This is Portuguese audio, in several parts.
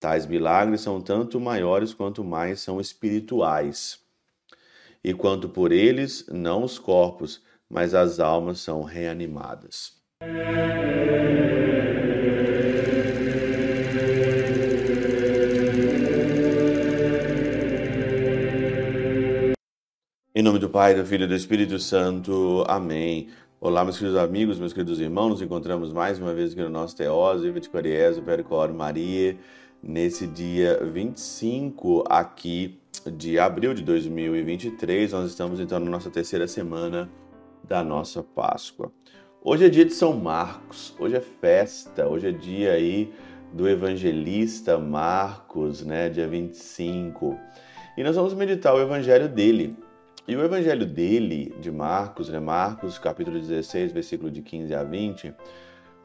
Tais milagres são tanto maiores quanto mais são espirituais. E quanto por eles, não os corpos, mas as almas são reanimadas. Em nome do Pai, do Filho e do Espírito Santo. Amém. Olá, meus queridos amigos, meus queridos irmãos. Nos encontramos mais uma vez aqui no nosso Teós, Viva de Percor Maria nesse dia 25 aqui de abril de 2023. Nós estamos então na nossa terceira semana da nossa Páscoa. Hoje é dia de São Marcos, hoje é festa, hoje é dia aí do evangelista Marcos, né, dia 25. E nós vamos meditar o evangelho dele. E o evangelho dele, de Marcos, né, Marcos, capítulo 16, versículo de 15 a 20,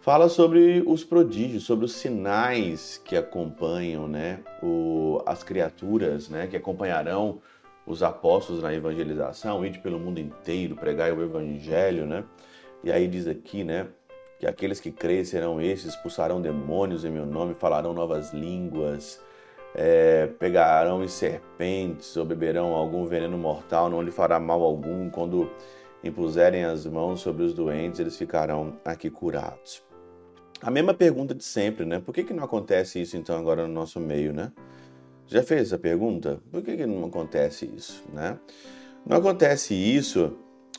fala sobre os prodígios, sobre os sinais que acompanham né, o, as criaturas né, que acompanharão os apóstolos na evangelização, ide pelo mundo inteiro, pregar o evangelho, né? E aí diz aqui, né, que aqueles que creem serão esses, expulsarão demônios em meu nome, falarão novas línguas, é, pegarão em serpentes ou beberão algum veneno mortal, não lhe fará mal algum. Quando impuserem as mãos sobre os doentes, eles ficarão aqui curados. A mesma pergunta de sempre, né? Por que, que não acontece isso então agora no nosso meio, né? Já fez essa pergunta? Por que, que não acontece isso, né? Não acontece isso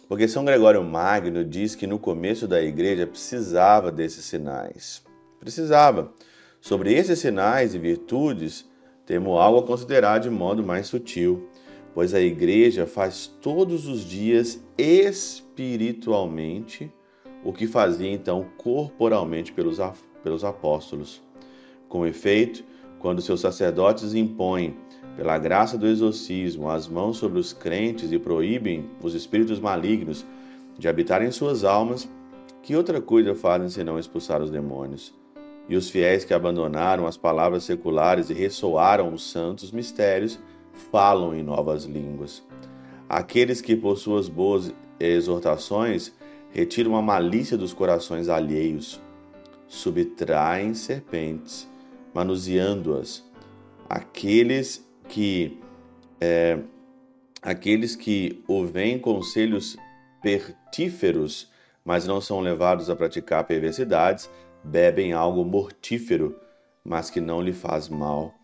porque São Gregório Magno diz que no começo da igreja precisava desses sinais. Precisava. Sobre esses sinais e virtudes, temos algo a considerar de modo mais sutil, pois a igreja faz todos os dias espiritualmente o que fazia então corporalmente pelos, pelos apóstolos. Com efeito, quando seus sacerdotes impõem, pela graça do exorcismo, as mãos sobre os crentes e proíbem os espíritos malignos de habitar em suas almas, que outra coisa fazem senão expulsar os demônios? E os fiéis que abandonaram as palavras seculares e ressoaram os santos mistérios falam em novas línguas. Aqueles que, por suas boas exortações, retiram a malícia dos corações alheios, subtraem serpentes, manuseando-as. Aqueles que é, aqueles que ouvem conselhos pertíferos, mas não são levados a praticar perversidades, bebem algo mortífero, mas que não lhe faz mal.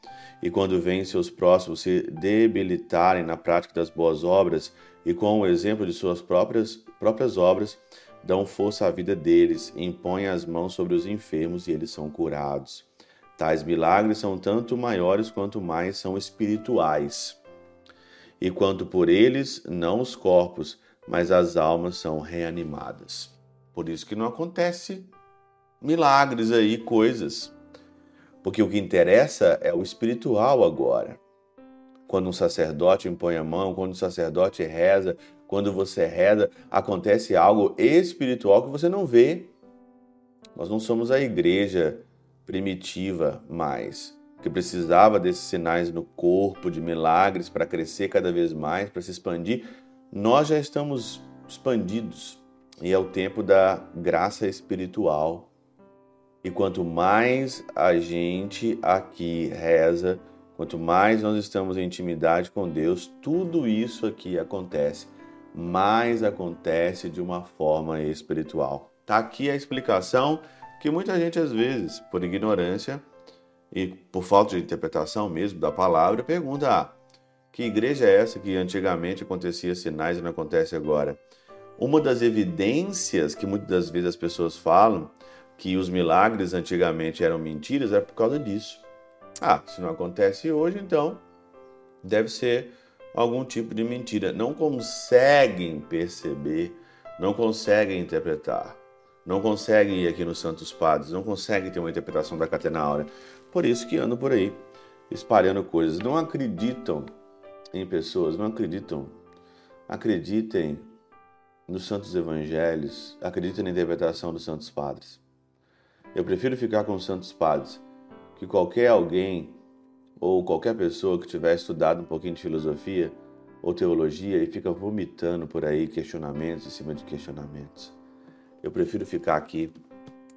E quando veem seus próximos se debilitarem na prática das boas obras, e com o exemplo de suas próprias, próprias obras, dão força à vida deles, impõem as mãos sobre os enfermos e eles são curados. Tais milagres são tanto maiores quanto mais são espirituais. E quanto por eles, não os corpos, mas as almas são reanimadas. Por isso que não acontece milagres aí, coisas. Porque o que interessa é o espiritual agora quando um sacerdote impõe a mão, quando um sacerdote reza, quando você reza, acontece algo espiritual que você não vê. Nós não somos a igreja primitiva mais, que precisava desses sinais no corpo, de milagres para crescer cada vez mais, para se expandir. Nós já estamos expandidos e é o tempo da graça espiritual. E quanto mais a gente aqui reza, Quanto mais nós estamos em intimidade com Deus, tudo isso aqui acontece, mais acontece de uma forma espiritual. Tá aqui a explicação que muita gente às vezes, por ignorância e por falta de interpretação mesmo da palavra, pergunta: ah, que igreja é essa que antigamente acontecia sinais e não acontece agora? Uma das evidências que muitas das vezes as pessoas falam que os milagres antigamente eram mentiras é por causa disso. Ah, se não acontece hoje, então deve ser algum tipo de mentira. Não conseguem perceber, não conseguem interpretar, não conseguem ir aqui nos Santos Padres, não conseguem ter uma interpretação da Catena Áurea. Por isso que andam por aí espalhando coisas. Não acreditam em pessoas, não acreditam. Acreditem nos Santos Evangelhos, acreditem na interpretação dos Santos Padres. Eu prefiro ficar com os Santos Padres que qualquer alguém ou qualquer pessoa que tiver estudado um pouquinho de filosofia ou teologia e fica vomitando por aí questionamentos em cima de questionamentos. Eu prefiro ficar aqui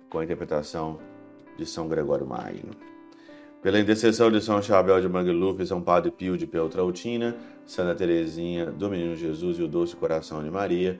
com a interpretação de São Gregório Magno. Pela intercessão de São Chabel de Mangluf São Padre Pio de Peltrautina, Santa Teresinha do Menino Jesus e o Doce Coração de Maria,